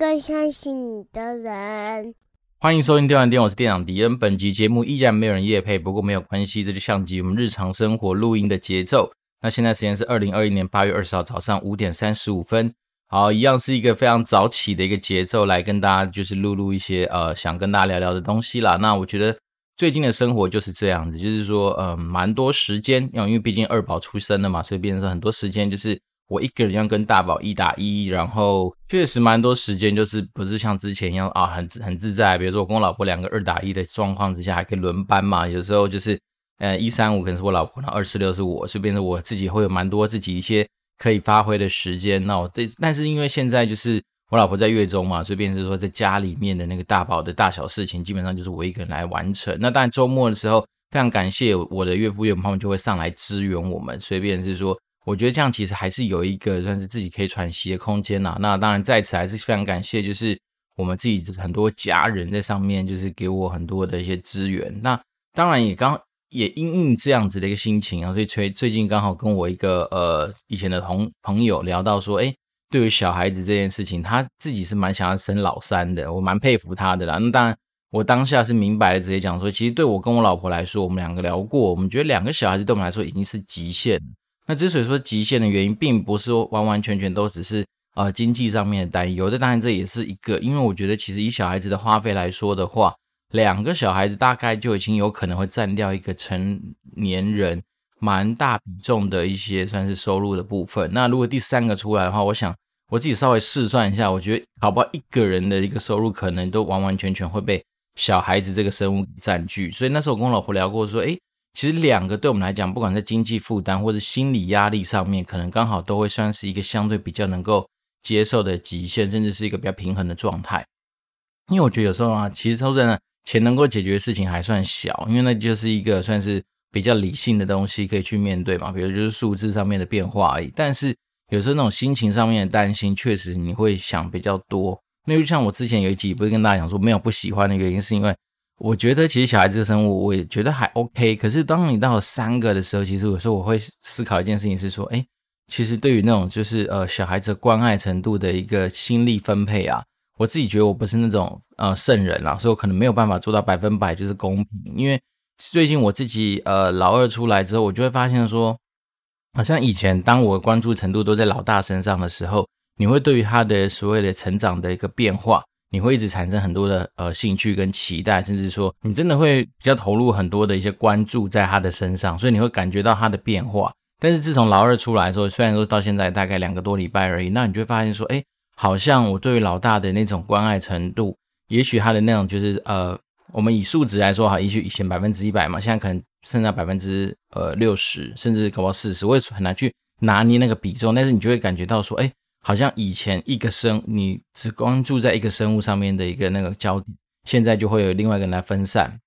更相信你的人。欢迎收听电玩店，我是店长迪恩。本集节目依然没有人夜配，不过没有关系，这就像极我们日常生活录音的节奏。那现在时间是二零二一年八月二十号早上五点三十五分。好，一样是一个非常早起的一个节奏，来跟大家就是录录一些呃想跟大家聊聊的东西啦。那我觉得最近的生活就是这样子，就是说呃蛮多时间，因为毕竟二宝出生了嘛，所以变成很多时间就是。我一个人要跟大宝一打一，然后确实蛮多时间，就是不是像之前一样啊，很很自在。比如说我跟我老婆两个二打一的状况之下，还可以轮班嘛。有时候就是，呃，一三五可能是我老婆，然后二四六是我，所以变成我自己会有蛮多自己一些可以发挥的时间。那我这但是因为现在就是我老婆在月中嘛，所以变成说在家里面的那个大宝的大小事情，基本上就是我一个人来完成。那当然周末的时候，非常感谢我的岳父岳母他们就会上来支援我们，所以变成是说。我觉得这样其实还是有一个算是自己可以喘息的空间呐。那当然在此还是非常感谢，就是我们自己很多家人在上面，就是给我很多的一些资源。那当然也刚也因应这样子的一个心情啊，所以最最近刚好跟我一个呃以前的同朋友聊到说，诶，对于小孩子这件事情，他自己是蛮想要生老三的，我蛮佩服他的啦。那当然我当下是明白的，直接讲说，其实对我跟我老婆来说，我们两个聊过，我们觉得两个小孩子对我们来说已经是极限了。那之所以说极限的原因，并不是说完完全全都只是呃经济上面的担忧，这当然这也是一个，因为我觉得其实以小孩子的花费来说的话，两个小孩子大概就已经有可能会占掉一个成年人蛮大比重的一些算是收入的部分。那如果第三个出来的话，我想我自己稍微试算一下，我觉得搞不好一个人的一个收入可能都完完全全会被小孩子这个生物占据。所以那时候我跟我老婆聊过说，诶。其实两个对我们来讲，不管在经济负担或者心理压力上面，可能刚好都会算是一个相对比较能够接受的极限，甚至是一个比较平衡的状态。因为我觉得有时候啊，其实说真的，钱能够解决的事情还算小，因为那就是一个算是比较理性的东西可以去面对嘛，比如就是数字上面的变化而已。但是有时候那种心情上面的担心，确实你会想比较多。那就像我之前有一集不是跟大家讲说，没有不喜欢的原因，是因为。我觉得其实小孩子的生物，我也觉得还 OK。可是当你到三个的时候，其实有时候我会思考一件事情，是说，哎，其实对于那种就是呃小孩子关爱程度的一个心力分配啊，我自己觉得我不是那种呃圣人啦，所以我可能没有办法做到百分百就是公平。因为最近我自己呃老二出来之后，我就会发现说，好像以前当我关注程度都在老大身上的时候，你会对于他的所谓的成长的一个变化。你会一直产生很多的呃兴趣跟期待，甚至说你真的会比较投入很多的一些关注在他的身上，所以你会感觉到他的变化。但是自从老二出来的时候，虽然说到现在大概两个多礼拜而已，那你就会发现说，哎，好像我对于老大的那种关爱程度，也许他的那种就是呃，我们以数值来说哈，也许以前百分之一百嘛，现在可能剩下百分之呃六十，甚至搞不好四十，我也很难去拿捏那个比重，但是你就会感觉到说，哎。好像以前一个生，你只关注在一个生物上面的一个那个焦点，现在就会有另外一个人来分散。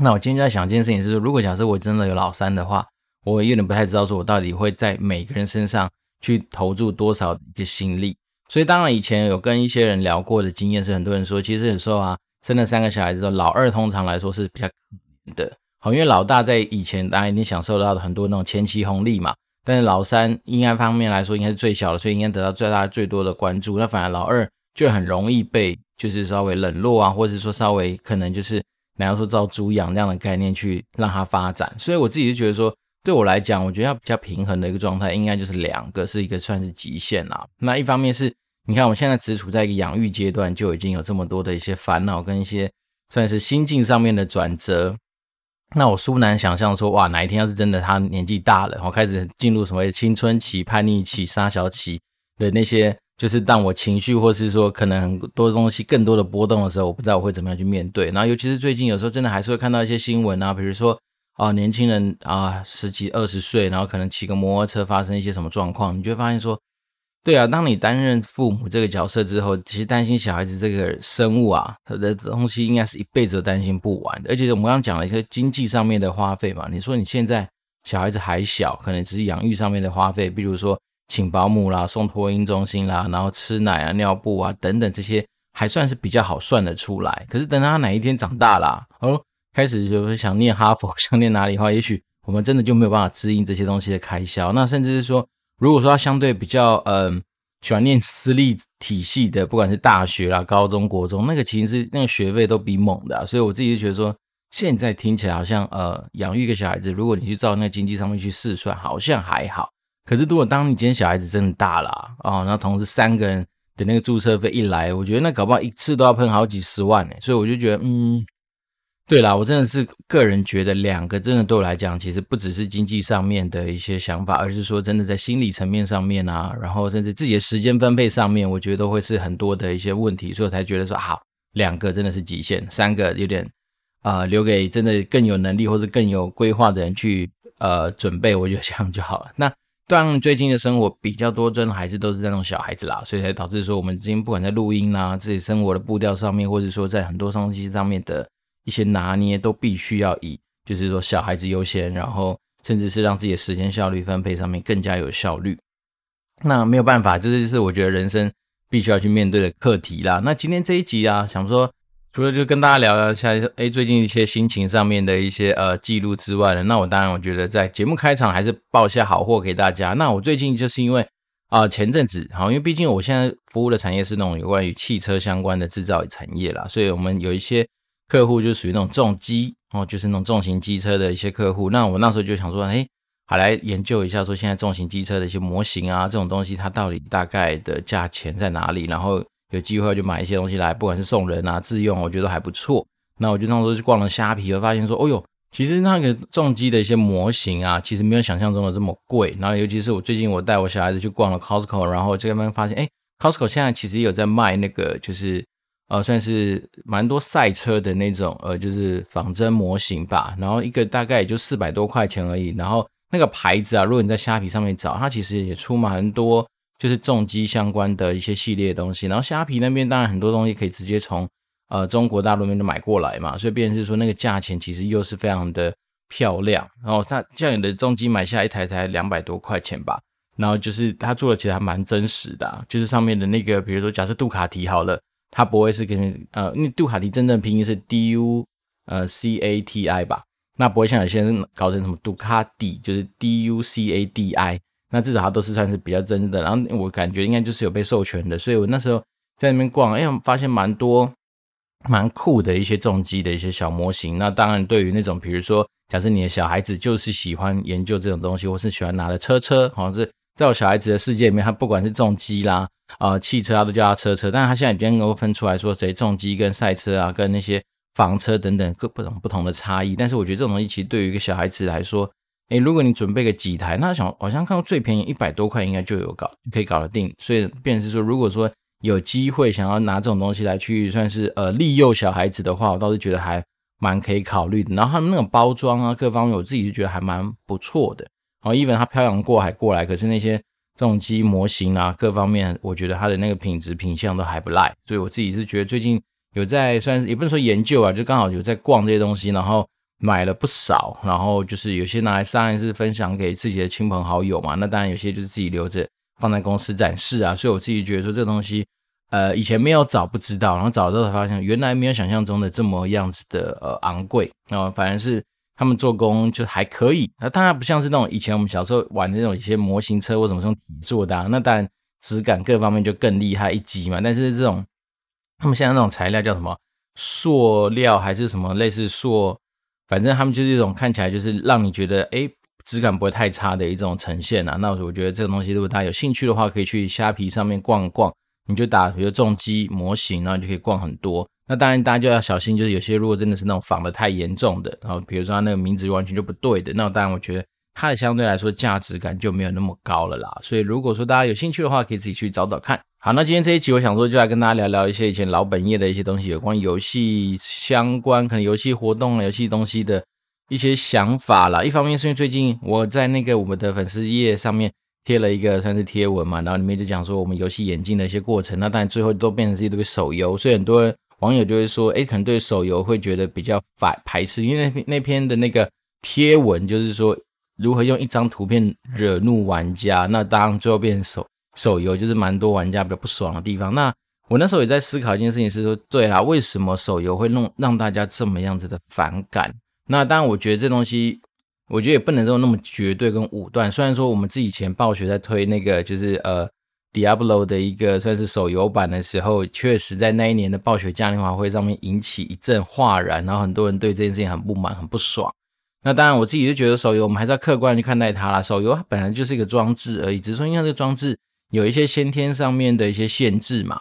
那我今天在想一件事情，是说，如果假设我真的有老三的话，我有点不太知道说我到底会在每个人身上去投注多少一个心力。所以当然以前有跟一些人聊过的经验是，很多人说，其实有时候啊，生了三个小孩子之后，老二通常来说是比较可怜的。好，因为老大在以前当然你享受到的很多那种前期红利嘛。但是老三应该方面来说应该是最小的，所以应该得到最大最多的关注。那反而老二就很容易被就是稍微冷落啊，或者说稍微可能就是你要说照猪养这样的概念去让它发展。所以我自己就觉得说，对我来讲，我觉得要比较平衡的一个状态，应该就是两个是一个算是极限啦。那一方面是你看我现在只处在一个养育阶段，就已经有这么多的一些烦恼跟一些算是心境上面的转折。那我殊难想象说，哇，哪一天要是真的他年纪大了，然后开始进入什么青春期、叛逆期、杀小期的那些，就是当我情绪或是说可能很多东西更多的波动的时候，我不知道我会怎么样去面对。然后尤其是最近有时候真的还是会看到一些新闻啊，比如说啊，年轻人啊，十几二十岁，然后可能骑个摩托车发生一些什么状况，你就会发现说。对啊，当你担任父母这个角色之后，其实担心小孩子这个生物啊，他的东西应该是一辈子都担心不完的。而且我们刚刚讲了一些经济上面的花费嘛，你说你现在小孩子还小，可能只是养育上面的花费，比如说请保姆啦、送托婴中心啦，然后吃奶啊、尿布啊等等这些，还算是比较好算得出来。可是等到他哪一天长大啦，哦，开始就是想念哈佛，想念哪里的话，也许我们真的就没有办法支应这些东西的开销。那甚至是说。如果说他相对比较嗯喜欢念私立体系的，不管是大学啦、高中、国中，那个其实是那个学费都比猛的，所以我自己就觉得说，现在听起来好像呃，养育一个小孩子，如果你去照那个经济上面去试算，好像还好。可是如果当你今天小孩子真的大了啊，那同时三个人的那个注册费一来，我觉得那搞不好一次都要喷好几十万呢，所以我就觉得嗯。对啦，我真的是个人觉得，两个真的对我来讲，其实不只是经济上面的一些想法，而是说真的在心理层面上面啊，然后甚至自己的时间分配上面，我觉得都会是很多的一些问题，所以我才觉得说好，两个真的是极限，三个有点啊、留给真的更有能力或者更有规划的人去呃准备，我觉得这样就好了。那当然，最近的生活比较多，真的还是都是那种小孩子啦，所以才导致说我们今天不管在录音啊，自己生活的步调上面，或者说在很多东西上面的。一些拿捏都必须要以，就是说小孩子优先，然后甚至是让自己的时间效率分配上面更加有效率。那没有办法，这就是我觉得人生必须要去面对的课题啦。那今天这一集啊，想说除了就跟大家聊聊一下，哎，最近一些心情上面的一些呃记录之外呢，那我当然我觉得在节目开场还是报一下好货给大家。那我最近就是因为啊、前阵子好，因为毕竟我现在服务的产业是那种有关于汽车相关的制造产业啦，所以我们有一些。客户就属于那种重机哦，就是那种重型机车的一些客户。那我那时候就想说，哎，好来研究一下，说现在重型机车的一些模型啊，这种东西它到底大概的价钱在哪里？然后有机会就买一些东西来，不管是送人啊、自用，我觉得还不错。那我就那时候去逛了虾皮，我发现说，哦哟，其实那个重机的一些模型啊，其实没有想象中的这么贵。然后尤其是我最近我带我小孩子去逛了 Costco，然后这边发现，哎，Costco 现在其实有在卖那个，就是。呃，算是蛮多赛车的那种，呃，就是仿真模型吧。然后一个大概也就四百多块钱而已。然后那个牌子啊，如果你在虾皮上面找，它其实也出蛮多，就是重机相关的一些系列的东西。然后虾皮那边当然很多东西可以直接从呃中国大陆那边买过来嘛，所以变是说那个价钱其实又是非常的漂亮。然后它像你的重机买下一台才两百多块钱吧。然后就是它做的其实还蛮真实的，就是上面的那个，比如说假设杜卡迪好了。它不会是跟呃，因为杜卡迪真正拼音是 D U 呃 C A T I 吧，那不会像有些人搞成什么杜卡迪，就是 D U C A D I，那至少它都是算是比较真的。然后我感觉应该就是有被授权的，所以我那时候在那边逛，哎，发现蛮多蛮酷的一些重机的一些小模型。那当然，对于那种比如说，假设你的小孩子就是喜欢研究这种东西，或是喜欢拿的车车，好像是。在我小孩子的世界里面，他不管是重机啦，啊、汽车，他都叫他车车。但是他现在已经能够分出来说，谁重机跟赛车啊，跟那些房车等等各不同不同的差异。但是我觉得这种东西其实对于一个小孩子来说，诶，如果你准备个几台，那想好像看到最便宜一百多块，应该就有搞可以搞得定。所以，变是说，如果说有机会想要拿这种东西来去算是呃利诱小孩子的话，我倒是觉得还蛮可以考虑的。然后他们那种包装啊，各方面我自己就觉得还蛮不错的。哦，even 它漂洋过海过来，可是那些重机模型啊，各方面，我觉得它的那个品质品相都还不赖，所以我自己是觉得最近有在算是也不能说研究啊，就刚好有在逛这些东西，然后买了不少，然后就是有些拿来当然是分享给自己的亲朋好友嘛，那当然有些就是自己留着放在公司展示啊，所以我自己觉得说这东西，呃，以前没有找不知道，然后找到才发现原来没有想象中的这么样子的呃昂贵啊，反而是。他们做工就还可以，那当然不像是那种以前我们小时候玩的那种一些模型车或什么这种铁做的，啊，那当然质感各方面就更厉害一级嘛。但是这种他们现在那种材料叫什么塑料还是什么类似塑，反正他们就是一种看起来就是让你觉得哎质感不会太差的一种呈现啊。那我觉得这种东西如果大家有兴趣的话，可以去虾皮上面逛逛，你就打比如重机模型，然后就可以逛很多。那当然，大家就要小心，就是有些如果真的是那种仿的太严重的，然后比如说它那个名字完全就不对的，那当然我觉得它的相对来说价值感就没有那么高了啦。所以如果说大家有兴趣的话，可以自己去找找看。好，那今天这一集我想说就来跟大家聊聊一些以前老本业的一些东西，有关游戏相关，可能游戏活动、游戏东西的一些想法啦。一方面是因为最近我在那个我们的粉丝页上面贴了一个算是贴文嘛，然后里面就讲说我们游戏演进的一些过程，那当然最后都变成是一堆手游，所以很多人。网友就会说，哎，可能对手游会觉得比较反排斥，因为那篇那篇的那个贴文就是说如何用一张图片惹怒玩家，那当然最后变成手手游就是蛮多玩家比较不爽的地方。那我那时候也在思考一件事情，是说，对啦，为什么手游会弄让大家这么样子的反感？那当然，我觉得这东西，我觉得也不能说那么绝对跟武断。虽然说我们自己以前暴雪在推那个就是呃。Diablo 的一个算是手游版的时候，确实在那一年的暴雪嘉年华会上面引起一阵哗然，然后很多人对这件事情很不满、很不爽。那当然，我自己就觉得手游我们还是要客观去看待它啦。手游它本来就是一个装置而已，只是说因为这个装置有一些先天上面的一些限制嘛，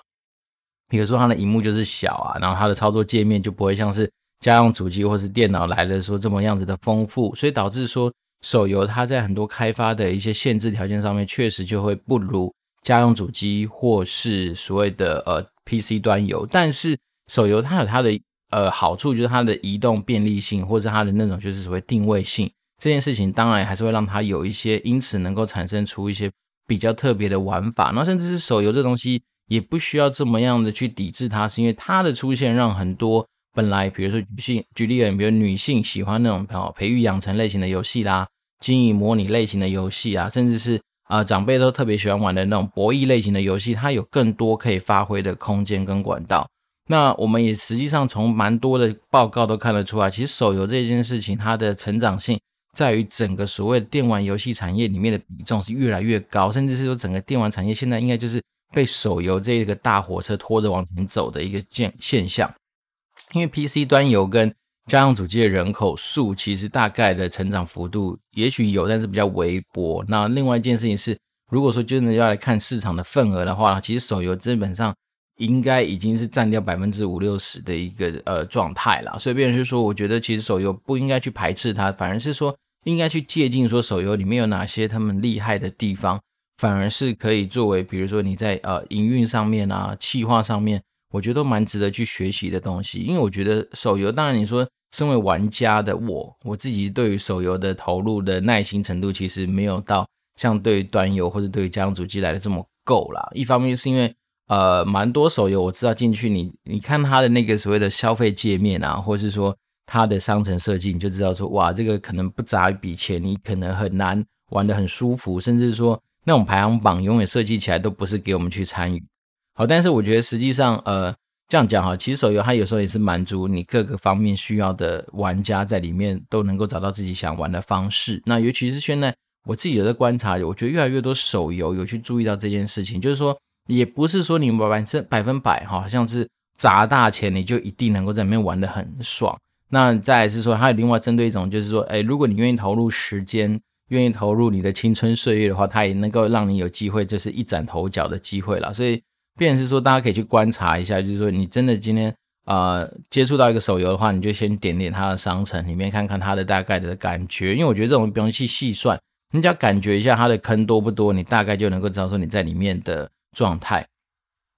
比如说它的荧幕就是小啊，然后它的操作界面就不会像是家用主机或是电脑来的说这么样子的丰富，所以导致说手游它在很多开发的一些限制条件上面，确实就会不如。家用主机或是所谓的呃 PC 端游，但是手游它有它的呃好处，就是它的移动便利性，或者它的那种就是所谓定位性这件事情，当然还是会让它有一些，因此能够产生出一些比较特别的玩法。那甚至是手游这东西也不需要这么样的去抵制它，是因为它的出现让很多本来比如说女性举例而，比如女性喜欢那种培育养成类型的游戏啦，经营模拟类型的游戏啊，甚至是。啊、长辈都特别喜欢玩的那种博弈类型的游戏，它有更多可以发挥的空间跟管道。那我们也实际上从蛮多的报告都看得出来，其实手游这件事情，它的成长性在于整个所谓电玩游戏产业里面的比重是越来越高，甚至是说整个电玩产业现在应该就是被手游这个大火车拖着往前走的一个现现象。因为 PC 端游跟家用主机的人口数其实大概的成长幅度也许有，但是比较微薄。那另外一件事情是，如果说真的要来看市场的份额的话，其实手游基本上应该已经是占掉百分之五六十的一个呃状态了。所以，变成是说，我觉得其实手游不应该去排斥它，反而是说应该去借鉴说手游里面有哪些他们厉害的地方，反而是可以作为比如说你在呃营运上面啊、企划上面。我觉得都蛮值得去学习的东西，因为我觉得手游，当然你说身为玩家的我，我自己对于手游的投入的耐心程度，其实没有到像对于端游或者对于家用主机来的这么够啦。一方面是因为呃，蛮多手游我知道进去你你看它的那个所谓的消费界面啊，或是说它的商城设计，你就知道说哇，这个可能不砸一笔钱，你可能很难玩得很舒服，甚至说那种排行榜永远设计起来都不是给我们去参与。好，但是我觉得实际上，呃，这样讲哈，其实手游它有时候也是满足你各个方面需要的玩家在里面都能够找到自己想玩的方式。那尤其是现在我自己有在观察，我觉得越来越多手游有去注意到这件事情，就是说，也不是说你百分百分百哈，好像是砸大钱你就一定能够在里面玩的很爽。那再来是说，还有另外针对一种，就是说，哎，如果你愿意投入时间，愿意投入你的青春岁月的话，它也能够让你有机会，就是一展头角的机会了。所以。变成是说，大家可以去观察一下，就是说，你真的今天呃接触到一个手游的话，你就先点点它的商城里面看看它的大概的感觉，因为我觉得这种不用去细算，你只要感觉一下它的坑多不多，你大概就能够知道说你在里面的状态。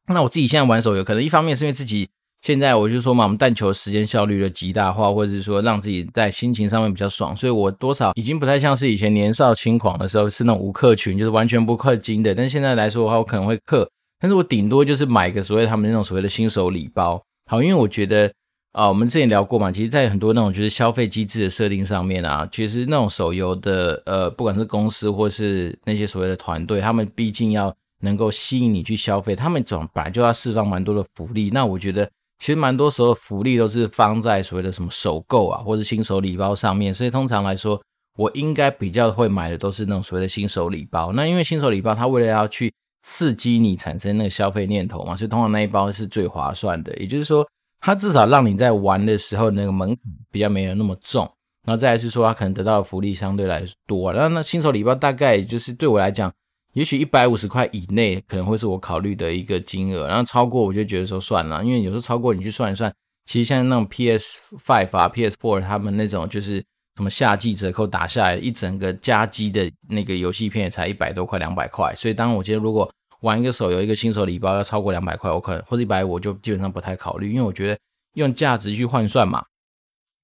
那我自己现在玩手游，可能一方面是因为自己现在我就说嘛，我们但求时间效率的极大化，或者是说让自己在心情上面比较爽，所以我多少已经不太像是以前年少轻狂的时候是那种无氪群，就是完全不氪金的。但现在来说的话，我可能会氪。但是我顶多就是买个所谓他们那种所谓的新手礼包，好，因为我觉得啊，我们之前聊过嘛，其实，在很多那种就是消费机制的设定上面啊，其实那种手游的呃，不管是公司或是那些所谓的团队，他们毕竟要能够吸引你去消费，他们总本来就要释放蛮多的福利。那我觉得其实蛮多时候福利都是放在所谓的什么首购啊，或者新手礼包上面，所以通常来说，我应该比较会买的都是那种所谓的新手礼包。那因为新手礼包，它为了要去刺激你产生那个消费念头嘛，所以通常那一包是最划算的。也就是说，它至少让你在玩的时候那个门槛比较没有那么重。然后再来是说，它可能得到的福利相对来多。然后那新手礼包大概就是对我来讲，也许一百五十块以内可能会是我考虑的一个金额。然后超过我就觉得说算了，因为有时候超过你去算一算，其实像那种 PS Five 啊、PS Four 他们那种就是什么夏季折扣打下来一整个加机的那个游戏片也才一百多块、两百块。所以当我觉得如果玩一个手游，一个新手礼包要超过两百块，我可能或者一百五，我就基本上不太考虑，因为我觉得用价值去换算嘛，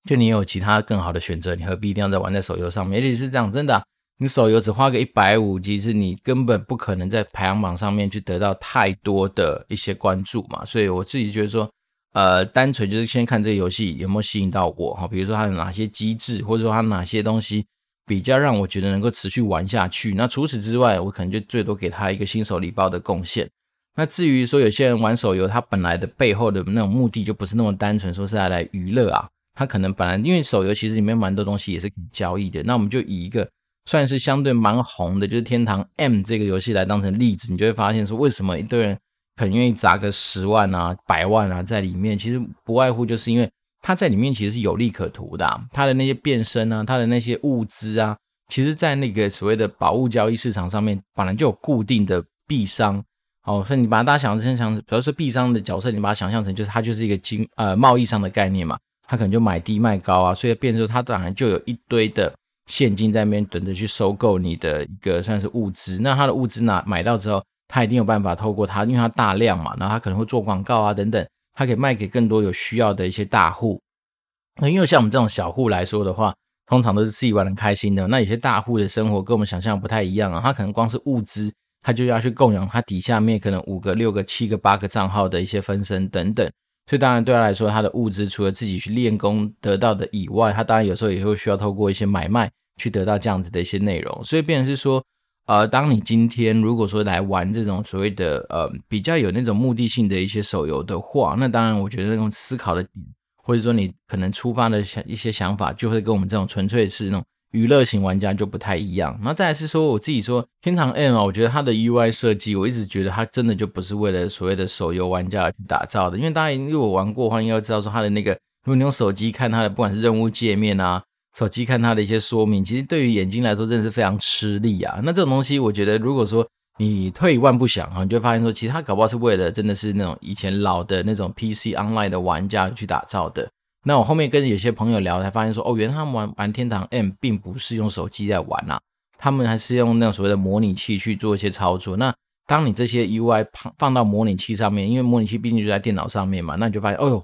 就你有其他更好的选择，你何必一定要在玩在手游上面？而且是这样，真的，你手游只花个一百五，其实你根本不可能在排行榜上面去得到太多的一些关注嘛。所以我自己觉得说，呃，单纯就是先看这个游戏有没有吸引到我哈，比如说它有哪些机制，或者说它哪些东西。比较让我觉得能够持续玩下去。那除此之外，我可能就最多给他一个新手礼包的贡献。那至于说有些人玩手游，他本来的背后的那种目的就不是那么单纯，说是来来娱乐啊。他可能本来因为手游其实里面蛮多东西也是可以交易的。那我们就以一个算是相对蛮红的，就是《天堂 M》这个游戏来当成例子，你就会发现说，为什么一堆人很愿意砸个十万啊、百万啊在里面？其实不外乎就是因为他在里面其实是有利可图的啊，它的那些变身啊，他的那些物资啊，其实在那个所谓的宝物交易市场上面，本来就有固定的币商。哦，所以你把它想象成想，比如说币商的角色，你把它想象成就是它就是一个金呃贸易商的概念嘛，它可能就买低卖高啊，所以变成说它当然就有一堆的。现金在那边等着去收购你的一个算是物资，那他的物资呢买到之后，他一定有办法透过他，因为他大量嘛，然后他可能会做广告啊等等，他可以卖给更多有需要的一些大户。那因为像我们这种小户来说的话，通常都是自己玩的开心的。那有些大户的生活跟我们想象不太一样啊，他可能光是物资，他就要去供养他底下面可能五个、六个、七个、八个账号的一些分身等等。所以当然对他来说，他的物资除了自己去练功得到的以外，他当然有时候也会需要透过一些买卖。去得到这样子的一些内容，所以变成是说，呃，当你今天如果说来玩这种所谓的呃比较有那种目的性的一些手游的话，那当然我觉得那种思考的点，或者说你可能出发的想一些想法，就会跟我们这种纯粹是那种娱乐型玩家就不太一样。那再来是说我自己说天堂 M 啊，我觉得它的 UI 设计，我一直觉得它真的就不是为了所谓的手游玩家而去打造的，因为大家如果玩过的话，应该知道说它的那个，如果你用手机看它的，不管是任务界面啊。手机看它的一些说明，其实对于眼睛来说真的是非常吃力啊。那这种东西，我觉得如果说你退一万步想啊，你就会发现说，其实它搞不好是为了真的是那种以前老的那种 PC Online 的玩家去打造的。那我后面跟有些朋友聊，才发现说，哦，原来他们玩玩天堂 M 并不是用手机在玩啊，他们还是用那种所谓的模拟器去做一些操作。那当你这些 UI 放放到模拟器上面，因为模拟器毕竟就在电脑上面嘛，那你就发现，哦呦，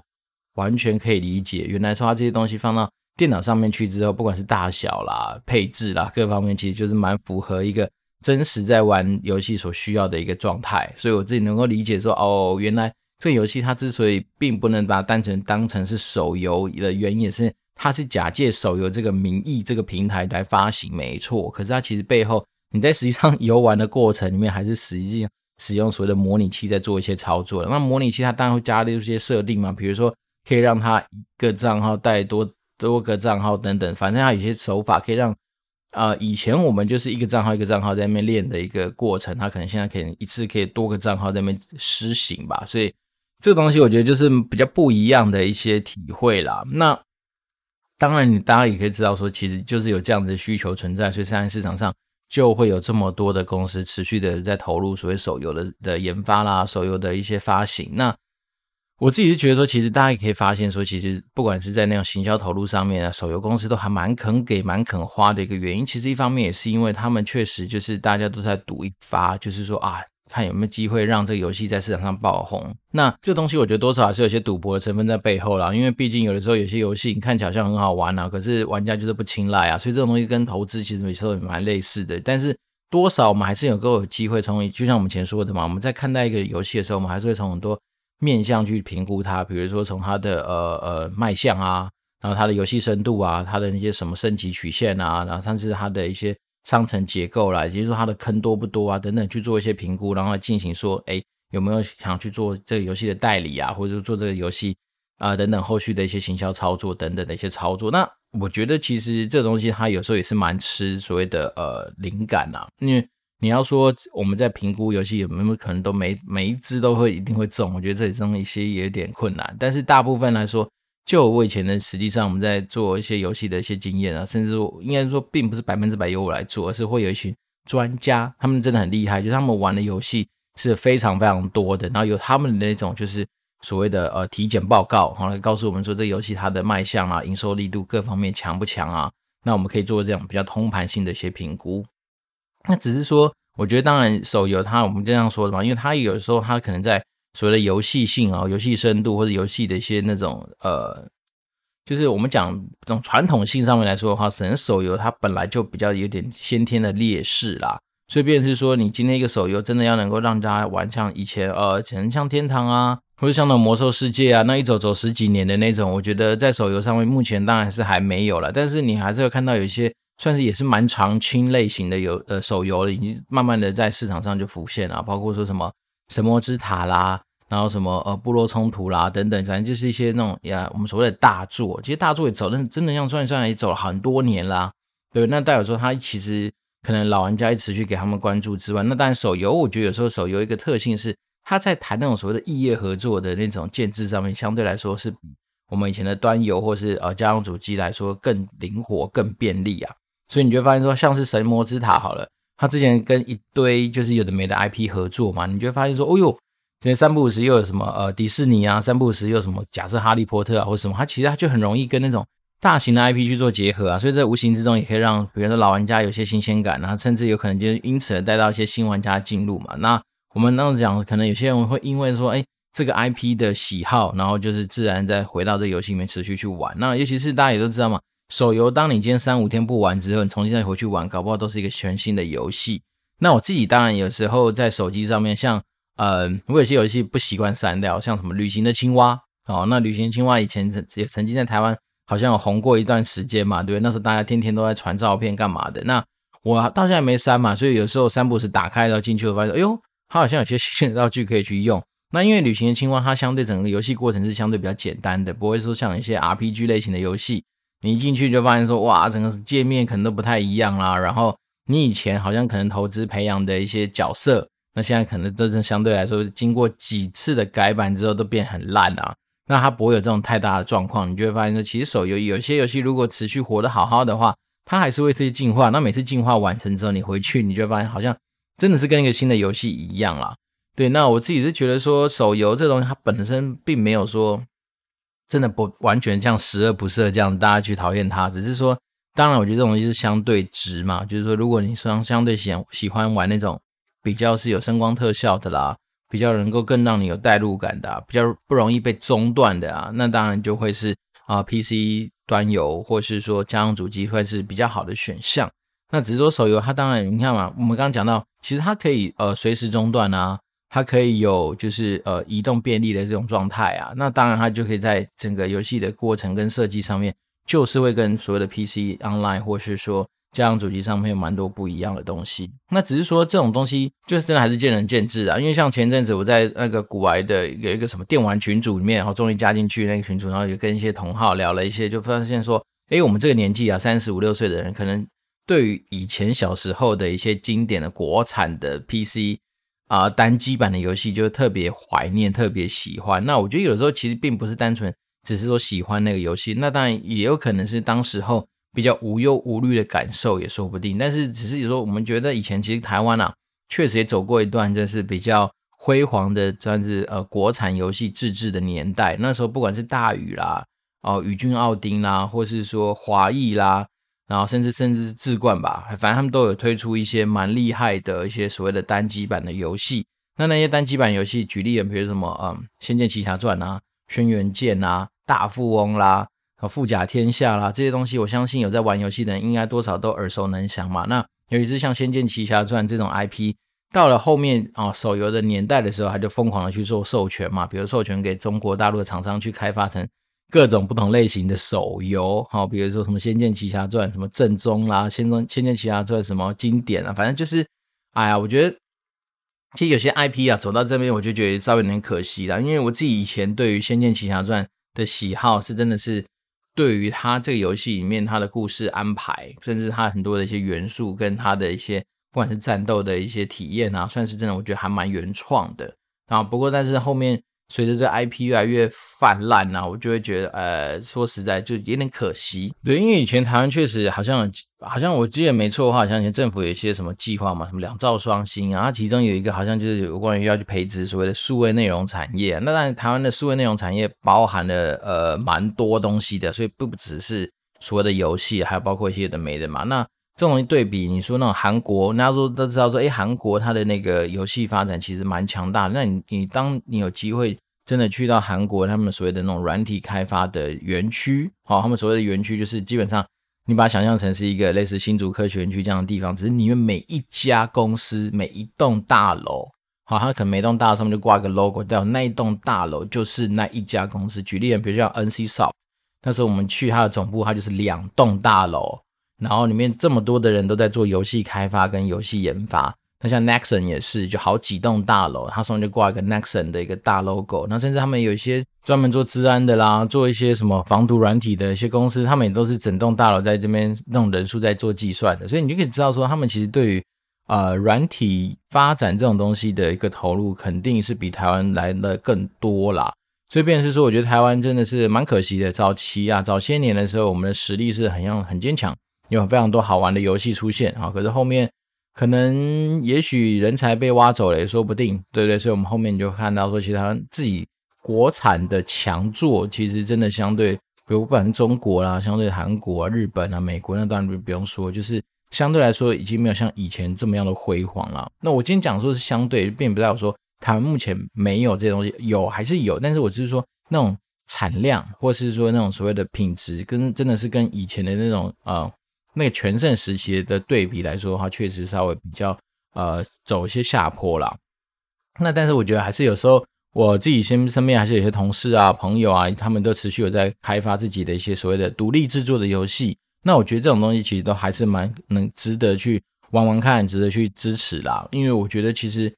完全可以理解，原来说它这些东西放到。电脑上面去之后，不管是大小啦、配置啦，各方面其实就是蛮符合一个真实在玩游戏所需要的一个状态。所以我自己能够理解说，哦，原来这个游戏它之所以并不能把它单纯当成是手游的原因，也是它是假借手游这个名义、这个平台来发行，没错。可是它其实背后你在实际上游玩的过程里面，还是实际使用所谓的模拟器在做一些操作的。那模拟器它当然会加入一些设定嘛，比如说可以让它一个账号带多。多个账号等等，反正它有些手法可以让，呃，以前我们就是一个账号一个账号在那边练的一个过程，它可能现在可以一次可以多个账号在那边施行吧，所以这个东西我觉得就是比较不一样的一些体会啦。那当然，你大家也可以知道说，其实就是有这样的需求存在，所以现在市场上就会有这么多的公司持续的在投入所谓手游的的研发啦，手游的一些发行。那我自己是觉得说，其实大家也可以发现说，其实不管是在那种行销投入上面啊，手游公司都还蛮肯给、蛮肯花的一个原因。其实一方面也是因为他们确实就是大家都在赌一发，就是说啊，看有没有机会让这个游戏在市场上爆红。那这东西我觉得多少还是有些赌博的成分在背后啦，因为毕竟有的时候有些游戏你看起来像很好玩啊，可是玩家就是不青睐啊，所以这种东西跟投资其实有时候也蛮类似的。但是多少我们还是有够有机会从，就像我们前说的嘛，我们在看待一个游戏的时候，我们还是会从很多。面向去评估它，比如说从它的呃呃卖相啊，然后它的游戏深度啊，它的那些什么升级曲线啊，然后甚至它的一些商城结构啦，也就是说它的坑多不多啊等等去做一些评估，然后进行说，哎，有没有想去做这个游戏的代理啊，或者说做这个游戏啊、等等后续的一些行销操作等等的一些操作。那我觉得其实这东西它有时候也是蛮吃所谓的呃灵感啊，因为。你要说我们在评估游戏有没有可能都每每一只都会一定会中，我觉得这里中一些也有点困难。但是大部分来说，就我以前的实际上我们在做一些游戏的一些经验啊，甚至说应该说并不是百分之百由我来做，而是会有一群专家，他们真的很厉害，就是他们玩的游戏是非常非常多的，然后有他们的那种就是所谓的呃体检报告，然后告诉我们说这个游戏它的卖相啊、营收力度各方面强不强啊，那我们可以做这样比较通盘性的一些评估。那只是说，我觉得当然手游它我们这样说的嘛，因为它有时候它可能在所谓的游戏性啊、游戏深度或者游戏的一些那种呃，就是我们讲这种传统性上面来说的话，可能手游它本来就比较有点先天的劣势啦。所以便是说，你今天一个手游真的要能够让大家玩像以前呃，可能像天堂啊，或者像那种魔兽世界啊，那一走走十几年的那种，我觉得在手游上面目前当然是还没有了，但是你还是会看到有一些。算是也是蛮长青类型的游呃手游了，已经慢慢的在市场上就浮现了，包括说什么神魔之塔啦，然后什么呃部落冲突啦等等，反正就是一些那种呀我们所谓的大作，其实大作也走的真的像算一算也走了很多年啦，对，那代表说它其实可能老玩家一直去给他们关注之外，那当然手游，我觉得有时候手游一个特性是，它在谈那种所谓的异业合作的那种建制上面，相对来说是比我们以前的端游或是呃家用主机来说更灵活、更便利啊。所以你就发现说，像是神魔之塔好了，它之前跟一堆就是有的没的 IP 合作嘛，你就发现说，哦呦，今天三不五时又有什么呃迪士尼啊，三不五时又有什么假设哈利波特啊或什么，它其实它就很容易跟那种。大型的 IP 去做结合啊，所以在无形之中也可以让，比如说老玩家有些新鲜感，然后甚至有可能就是因此而带到一些新玩家进入嘛。那我们那种讲，可能有些人会因为说，哎，这个 IP 的喜好，然后就是自然再回到这游戏里面持续去玩。那尤其是大家也都知道嘛，手游当你今天三五天不玩之后，你重新再回去玩，搞不好都是一个全新的游戏。那我自己当然有时候在手机上面，像呃，我有些游戏不习惯删掉，像什么旅行的青蛙哦，那旅行青蛙以前曾也曾经在台湾。好像有红过一段时间嘛，对不对？那时候大家天天都在传照片干嘛的？那我到现在没删嘛，所以有时候三不时打开然后进去，我发现，哎呦，它好像有些新的道具可以去用。那因为旅行的青蛙，它相对整个游戏过程是相对比较简单的，不会说像一些 RPG 类型的游戏，你一进去就发现说，哇，整个界面可能都不太一样啦。然后你以前好像可能投资培养的一些角色，那现在可能真正相对来说，经过几次的改版之后，都变很烂啊。那它不会有这种太大的状况，你就会发现说，其实手游有些游戏如果持续活得好好的话，它还是会去进化。那每次进化完成之后，你回去你就发现好像真的是跟一个新的游戏一样啦。对，那我自己是觉得说，手游这东西它本身并没有说真的不完全像十恶不赦这样大家去讨厌它，只是说，当然我觉得这种东西是相对值嘛，就是说如果你相相对喜喜欢玩那种比较是有声光特效的啦。比较能够更让你有代入感的，比较不容易被中断的啊，那当然就会是啊 PC 端游，或是说家用主机会是比较好的选项。那只是说手游，它当然你看嘛，我们刚刚讲到，其实它可以呃随时中断啊，它可以有就是呃移动便利的这种状态啊，那当然它就可以在整个游戏的过程跟设计上面，就是会跟所谓的 PC Online 或是说。家用主机上面有蛮多不一样的东西，那只是说这种东西就真的还是见仁见智啊。因为像前阵子我在那个古玩的有一个什么电玩群组里面，然后终于加进去那个群组，然后就跟一些同好聊了一些，就发现说，诶，我们这个年纪啊，三十五六岁的人，可能对于以前小时候的一些经典的国产的 PC 啊、呃、单机版的游戏，就特别怀念，特别喜欢。那我觉得有时候其实并不是单纯只是说喜欢那个游戏，那当然也有可能是当时候。比较无忧无虑的感受也说不定，但是只是有时候我们觉得以前其实台湾啊，确实也走过一段就是比较辉煌的，算是呃国产游戏自制的年代。那时候不管是大宇啦，哦宇峻奥丁啦，或是说华义啦，然后甚至甚至是智冠吧，反正他们都有推出一些蛮厉害的一些所谓的单机版的游戏。那那些单机版游戏，举例比如什么嗯《仙剑奇侠传》啊，《轩辕剑》啊，《大富翁》啦。富甲天下啦，这些东西，我相信有在玩游戏的人应该多少都耳熟能详嘛。那尤其是像《仙剑奇侠传》这种 IP，到了后面啊，手游的年代的时候，他就疯狂的去做授权嘛，比如授权给中国大陆的厂商去开发成各种不同类型的手游，好，比如说什么《仙剑奇侠传》什么正宗啦，《仙宗仙剑奇侠传》什么经典啊，反正就是，哎呀，我觉得其实有些 IP 啊，走到这边我就觉得稍微有点可惜了，因为我自己以前对于《仙剑奇侠传》的喜好是真的是。对于他这个游戏里面，他的故事安排，甚至他很多的一些元素，跟他的一些不管是战斗的一些体验啊，算是真的，我觉得还蛮原创的。然后不过，但是后面。随着这 IP 越来越泛滥呐，我就会觉得，呃，说实在就有点可惜。对，因为以前台湾确实好像，好像我记得没错的话，好像以前政府有一些什么计划嘛，什么两兆双星啊，其中有一个好像就是有关于要去培植所谓的数位内容产业。那当然，台湾的数位内容产业包含了呃蛮多东西的，所以不只是所谓的游戏，还有包括一些的没的嘛。那这种一对比，你说那种韩国，大家都都知道说，诶，韩国它的那个游戏发展其实蛮强大的。那你你当你有机会真的去到韩国，他们所谓的那种软体开发的园区，好，他们所谓的园区就是基本上你把它想象成是一个类似新竹科学园区这样的地方，只是里面每一家公司每一栋大楼，好，它可能每栋大楼上面就挂个 logo，掉那一栋大楼就是那一家公司。举例，比如像 NCSoft，那时候我们去它的总部，它就是两栋大楼。然后里面这么多的人都在做游戏开发跟游戏研发，那像 Nexon 也是，就好几栋大楼，它上面就挂一个 Nexon 的一个大 logo。那甚至他们有一些专门做治安的啦，做一些什么防毒软体的一些公司，他们也都是整栋大楼在这边那种人数在做计算的。所以你就可以知道说，他们其实对于呃软体发展这种东西的一个投入，肯定是比台湾来的更多啦。所以变是说，我觉得台湾真的是蛮可惜的。早期啊，早些年的时候，我们的实力是很样很坚强，有非常多好玩的游戏出现啊。可是后面。可能也许人才被挖走了也说不定，对不对？所以我们后面就看到说，其实他自己国产的强作，其实真的相对，比如不管是中国啦，相对韩国啊、日本啊、美国，那当然不用说，就是相对来说已经没有像以前这么样的辉煌了。那我今天讲说是相对，并不代表说台湾目前没有这些东西，有还是有，但是我就是说那种产量，或是说那种所谓的品质，跟真的是跟以前的那种呃。那个全盛时期的对比来说的话，确实稍微比较呃走一些下坡啦。那但是我觉得还是有时候我自己身身边还是有些同事啊、朋友啊，他们都持续有在开发自己的一些所谓的独立制作的游戏。那我觉得这种东西其实都还是蛮能值得去玩玩看，值得去支持啦。因为我觉得其实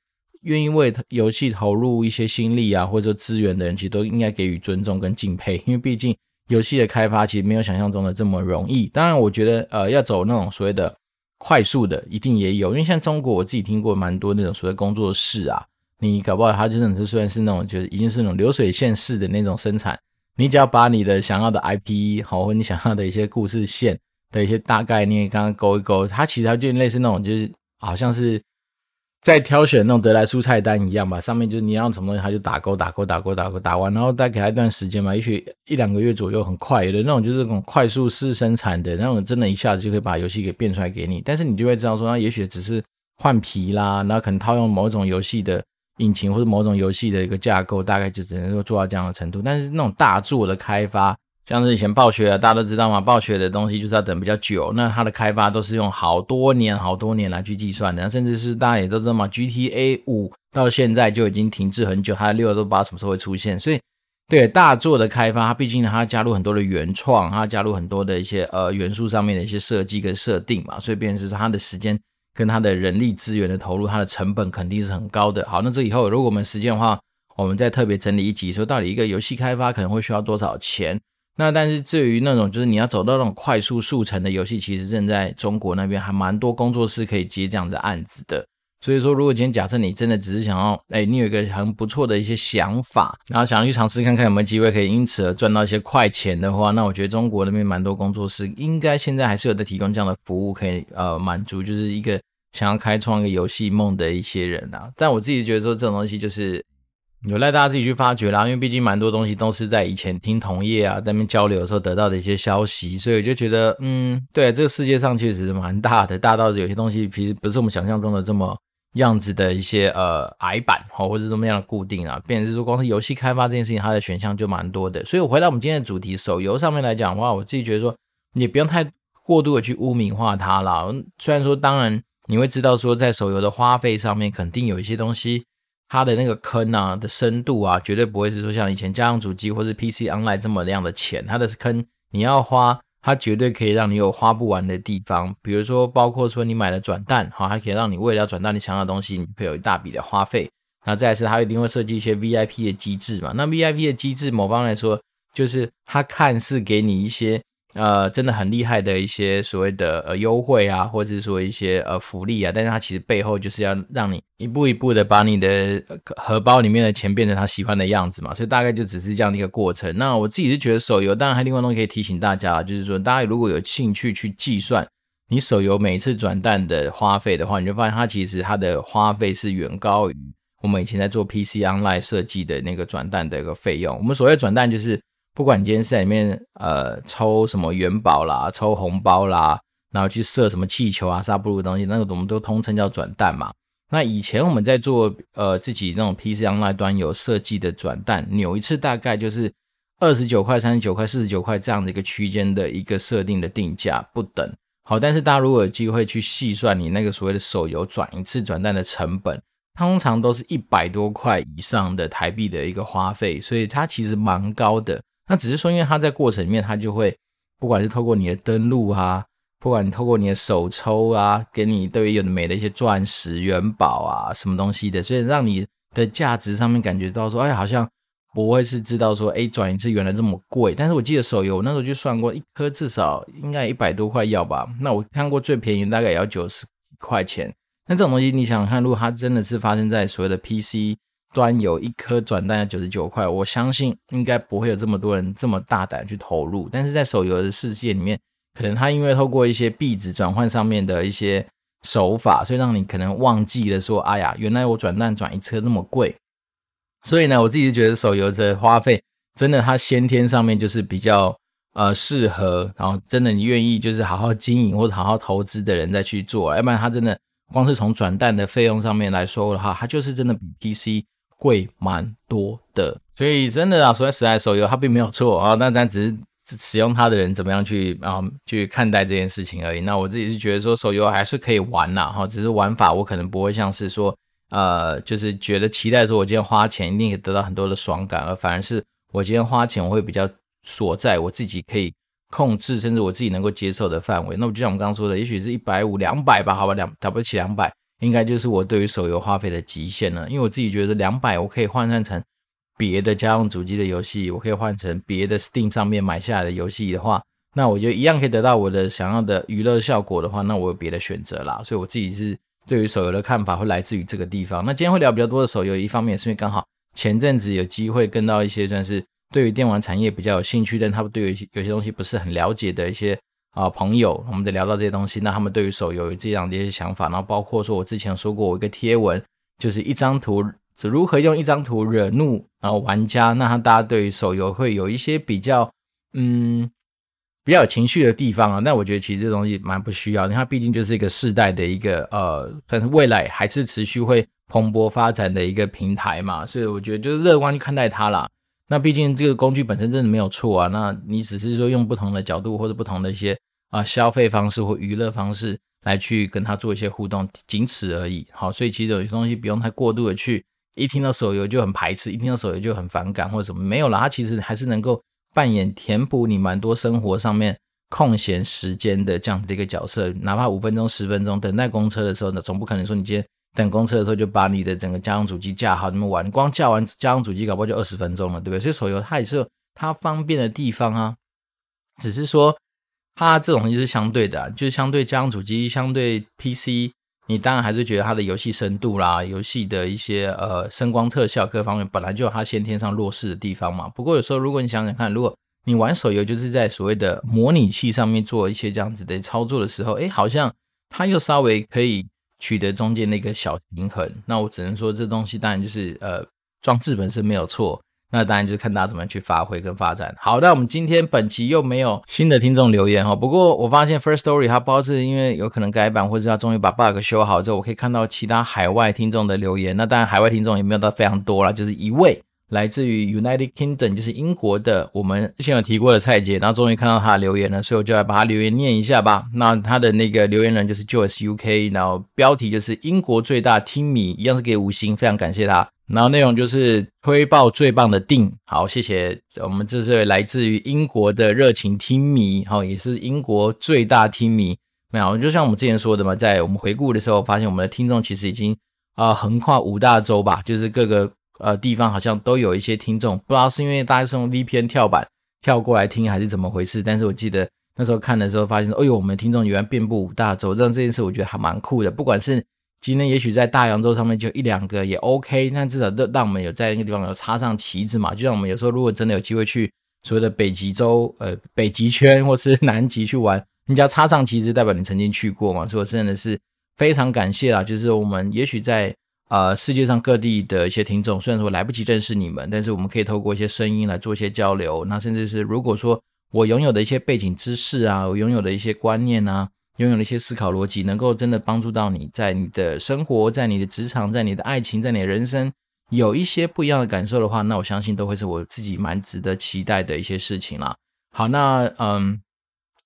愿意为游戏投入一些心力啊，或者资源的人，其实都应该给予尊重跟敬佩，因为毕竟。游戏的开发其实没有想象中的这么容易。当然，我觉得呃，要走那种所谓的快速的，一定也有。因为像中国，我自己听过蛮多那种所谓工作室啊，你搞不好它真的是虽然是那种就是已经是那种流水线式的那种生产，你只要把你的想要的 IP 好，或你想要的一些故事线的一些大概念刚刚勾一勾，它其实它就类似那种就是好像是。在挑选那种得来速菜单一样吧，上面就是你要什么东西，他就打勾打勾打勾打勾打完，然后再给他一段时间嘛，也许一两个月左右，很快的那种，就是这种快速式生产的那种，真的一下子就可以把游戏给变出来给你。但是你就会知道说，那也许只是换皮啦，然后可能套用某种游戏的引擎或者某种游戏的一个架构，大概就只能够做到这样的程度。但是那种大作的开发，像是以前暴雪啊，大家都知道嘛，暴雪的东西就是要等比较久，那它的开发都是用好多年、好多年来去计算的，甚至是大家也都知道嘛，GTA 五到现在就已经停滞很久，它的六都不知道什么时候会出现。所以，对大作的开发，它毕竟它加入很多的原创，它加入很多的一些呃元素上面的一些设计跟设定嘛，所以变成是它的时间跟它的人力资源的投入，它的成本肯定是很高的。好，那这以后如果我们时间的话，我们再特别整理一集，说到底一个游戏开发可能会需要多少钱。那但是至于那种就是你要走到那种快速速成的游戏，其实正在中国那边还蛮多工作室可以接这样的案子的。所以说，如果今天假设你真的只是想要，哎，你有一个很不错的一些想法，然后想要去尝试看看有没有机会可以因此而赚到一些快钱的话，那我觉得中国那边蛮多工作室应该现在还是有在提供这样的服务，可以呃满足就是一个想要开创一个游戏梦的一些人啊。但我自己觉得说这种东西就是。有赖大家自己去发掘啦，因为毕竟蛮多东西都是在以前听同业啊在那边交流的时候得到的一些消息，所以我就觉得，嗯，对，这个世界上确实蛮大的，大到有些东西其实不是我们想象中的这么样子的一些呃矮板或或者这么样的固定啊，变成是说光是游戏开发这件事情，它的选项就蛮多的。所以我回到我们今天的主题，手游上面来讲的话，我自己觉得说，你也不用太过度的去污名化它啦。虽然说，当然你会知道说，在手游的花费上面，肯定有一些东西。它的那个坑啊的深度啊，绝对不会是说像以前家用主机或是 PC Online 这么样的浅。它的坑你要花，它绝对可以让你有花不完的地方。比如说，包括说你买了转蛋，好，它可以让你为了要转到你想要的东西，你会有一大笔的花费。那再来是它一定会设计一些 VIP 的机制嘛？那 VIP 的机制，某方来说，就是它看似给你一些。呃，真的很厉害的一些所谓的呃优惠啊，或者是说一些呃福利啊，但是它其实背后就是要让你一步一步的把你的荷包里面的钱变成他喜欢的样子嘛，所以大概就只是这样的一个过程。那我自己是觉得手游，当然还另外东西可以提醒大家，就是说大家如果有兴趣去计算你手游每一次转蛋的花费的话，你就发现它其实它的花费是远高于我们以前在做 PC Online 设计的那个转蛋的一个费用。我们所谓转蛋就是。不管你今天是在里面呃抽什么元宝啦，抽红包啦，然后去射什么气球啊、沙布鲁的东西，那个我们都通称叫转蛋嘛。那以前我们在做呃自己那种 PC Online 端有设计的转蛋，扭一次大概就是二十九块、三十九块、四十九块这样的一个区间的一个设定的定价不等。好，但是大家如果有机会去细算你那个所谓的手游转一次转蛋的成本，通常都是一百多块以上的台币的一个花费，所以它其实蛮高的。那只是说，因为它在过程里面，它就会不管是透过你的登录啊，不管你透过你的手抽啊，给你对于有的没的一些钻石、元宝啊，什么东西的，所以让你的价值上面感觉到说，哎，好像不会是知道说，哎，转一次原来这么贵。但是我记得手游我那时候就算过，一颗至少应该一百多块要吧。那我看过最便宜大概也要九十块钱。那这种东西你想看，如果它真的是发生在所谓的 PC 端，有一颗转蛋要九十九块，我相信应该不会有这么多人这么大胆去投入。但是在手游的世界里面，可能他因为透过一些币值转换上面的一些手法，所以让你可能忘记了说，哎呀，原来我转蛋转一车那么贵。所以呢，我自己就觉得手游的花费真的，它先天上面就是比较呃适合，然后真的你愿意就是好好经营或者好好投资的人再去做，要不然它真的光是从转蛋的费用上面来说的话，它就是真的比 PC 贵蛮多的。所以真的啊，说实在，手游它并没有错啊，那咱只是。使用它的人怎么样去啊去看待这件事情而已。那我自己是觉得说手游还是可以玩呐，哈，只是玩法我可能不会像是说呃，就是觉得期待说我今天花钱一定可以得到很多的爽感，而反而是我今天花钱我会比较所在我自己可以控制甚至我自己能够接受的范围。那我就像我们刚刚说的，也许是一百五、两百吧，好吧，两打不起两百，应该就是我对于手游花费的极限了。因为我自己觉得两百我可以换算成。别的家用主机的游戏，我可以换成别的 Steam 上面买下来的游戏的话，那我就一样可以得到我的想要的娱乐效果的话，那我有别的选择啦。所以我自己是对于手游的看法会来自于这个地方。那今天会聊比较多的手游，一方面是因为刚好前阵子有机会跟到一些算是对于电玩产业比较有兴趣，但他们对于有些东西不是很了解的一些啊、朋友，我们在聊到这些东西，那他们对于手游有这样的一些想法，然后包括说我之前说过我一个贴文，就是一张图。如何用一张图惹怒然后玩家？那他大家对于手游会有一些比较嗯比较有情绪的地方啊。那我觉得其实这东西蛮不需要，因为它毕竟就是一个世代的一个呃，但是未来还是持续会蓬勃发展的一个平台嘛。所以我觉得就是乐观去看待它啦。那毕竟这个工具本身真的没有错啊。那你只是说用不同的角度或者不同的一些啊、消费方式或娱乐方式来去跟它做一些互动，仅此而已。好，所以其实有些东西不用太过度的去。一听到手游就很排斥，一听到手游就很反感或者什么，没有啦，它其实还是能够扮演填补你蛮多生活上面空闲时间的这样子的一个角色，哪怕五分钟、十分钟，等待公车的时候呢，总不可能说你今天等公车的时候就把你的整个家用主机架好，你们玩，光架完家用主机搞不好就二十分钟了，对不对？所以手游它也是它方便的地方啊，只是说它这种东西是相对的，就是相对家用主机，相对 PC。你当然还是觉得它的游戏深度啦，游戏的一些呃声光特效各方面本来就有它先天上弱势的地方嘛。不过有时候如果你想想看，如果你玩手游就是在所谓的模拟器上面做一些这样子的操作的时候，诶，好像它又稍微可以取得中间的一个小平衡。那我只能说这东西当然就是呃装置本身没有错。那当然就是看大家怎么去发挥跟发展。好，那我们今天本期又没有新的听众留言哈。不过我发现 First Story 它不知道是因为有可能改版，或者它终于把 bug 修好之后，我可以看到其他海外听众的留言。那当然海外听众也没有到非常多啦，就是一位来自于 United Kingdom，就是英国的，我们之前有提过的蔡姐，然后终于看到她的留言了，所以我就来把她留言念一下吧。那他的那个留言人就是 Joyce UK，然后标题就是英国最大听迷，一样是给五星，非常感谢他。然后内容就是推爆最棒的定，好，谢谢我们这是来自于英国的热情听迷，好，也是英国最大听迷。没有，就像我们之前说的嘛，在我们回顾的时候，发现我们的听众其实已经啊横跨五大洲吧，就是各个呃地方好像都有一些听众，不知道是因为大家是用 VPN 跳板跳过来听，还是怎么回事。但是我记得那时候看的时候，发现说，哎呦，我们听众原来遍布五大洲，让这件事我觉得还蛮酷的，不管是。今天也许在大洋洲上面就一两个也 OK，那至少都让我们有在那个地方有插上旗子嘛。就像我们有时候如果真的有机会去所谓的北极洲、呃北极圈或是南极去玩，人家插上旗子代表你曾经去过嘛。所以真的是非常感谢啦。就是我们也许在呃世界上各地的一些听众，虽然说来不及认识你们，但是我们可以透过一些声音来做一些交流。那甚至是如果说我拥有的一些背景知识啊，我拥有的一些观念啊。拥有的一些思考逻辑，能够真的帮助到你在你的生活、在你的职场、在你的爱情、在你的人生有一些不一样的感受的话，那我相信都会是我自己蛮值得期待的一些事情啦。好，那嗯，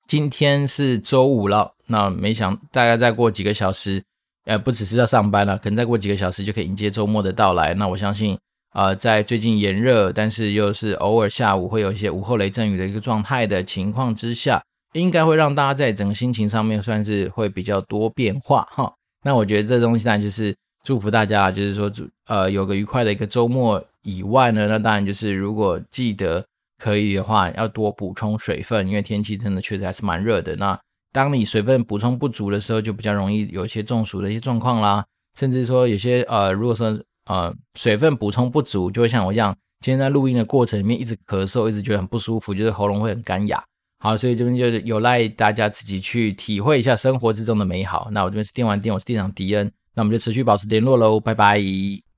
今天是周五了，那没想大概再过几个小时，呃，不只是要上班了，可能再过几个小时就可以迎接周末的到来。那我相信，呃，在最近炎热，但是又是偶尔下午会有一些午后雷阵雨的一个状态的情况之下。应该会让大家在整个心情上面算是会比较多变化哈。那我觉得这东西当然就是祝福大家，就是说呃有个愉快的一个周末以外呢，那当然就是如果记得可以的话，要多补充水分，因为天气真的确实还是蛮热的。那当你水分补充不足的时候，就比较容易有一些中暑的一些状况啦，甚至说有些呃如果说呃水分补充不足，就会像我一样，今天在录音的过程里面一直咳嗽，一直觉得很不舒服，就是喉咙会很干哑。好，所以这边就有赖大家自己去体会一下生活之中的美好。那我这边是电玩店，我是店长迪恩，那我们就持续保持联络喽，拜拜。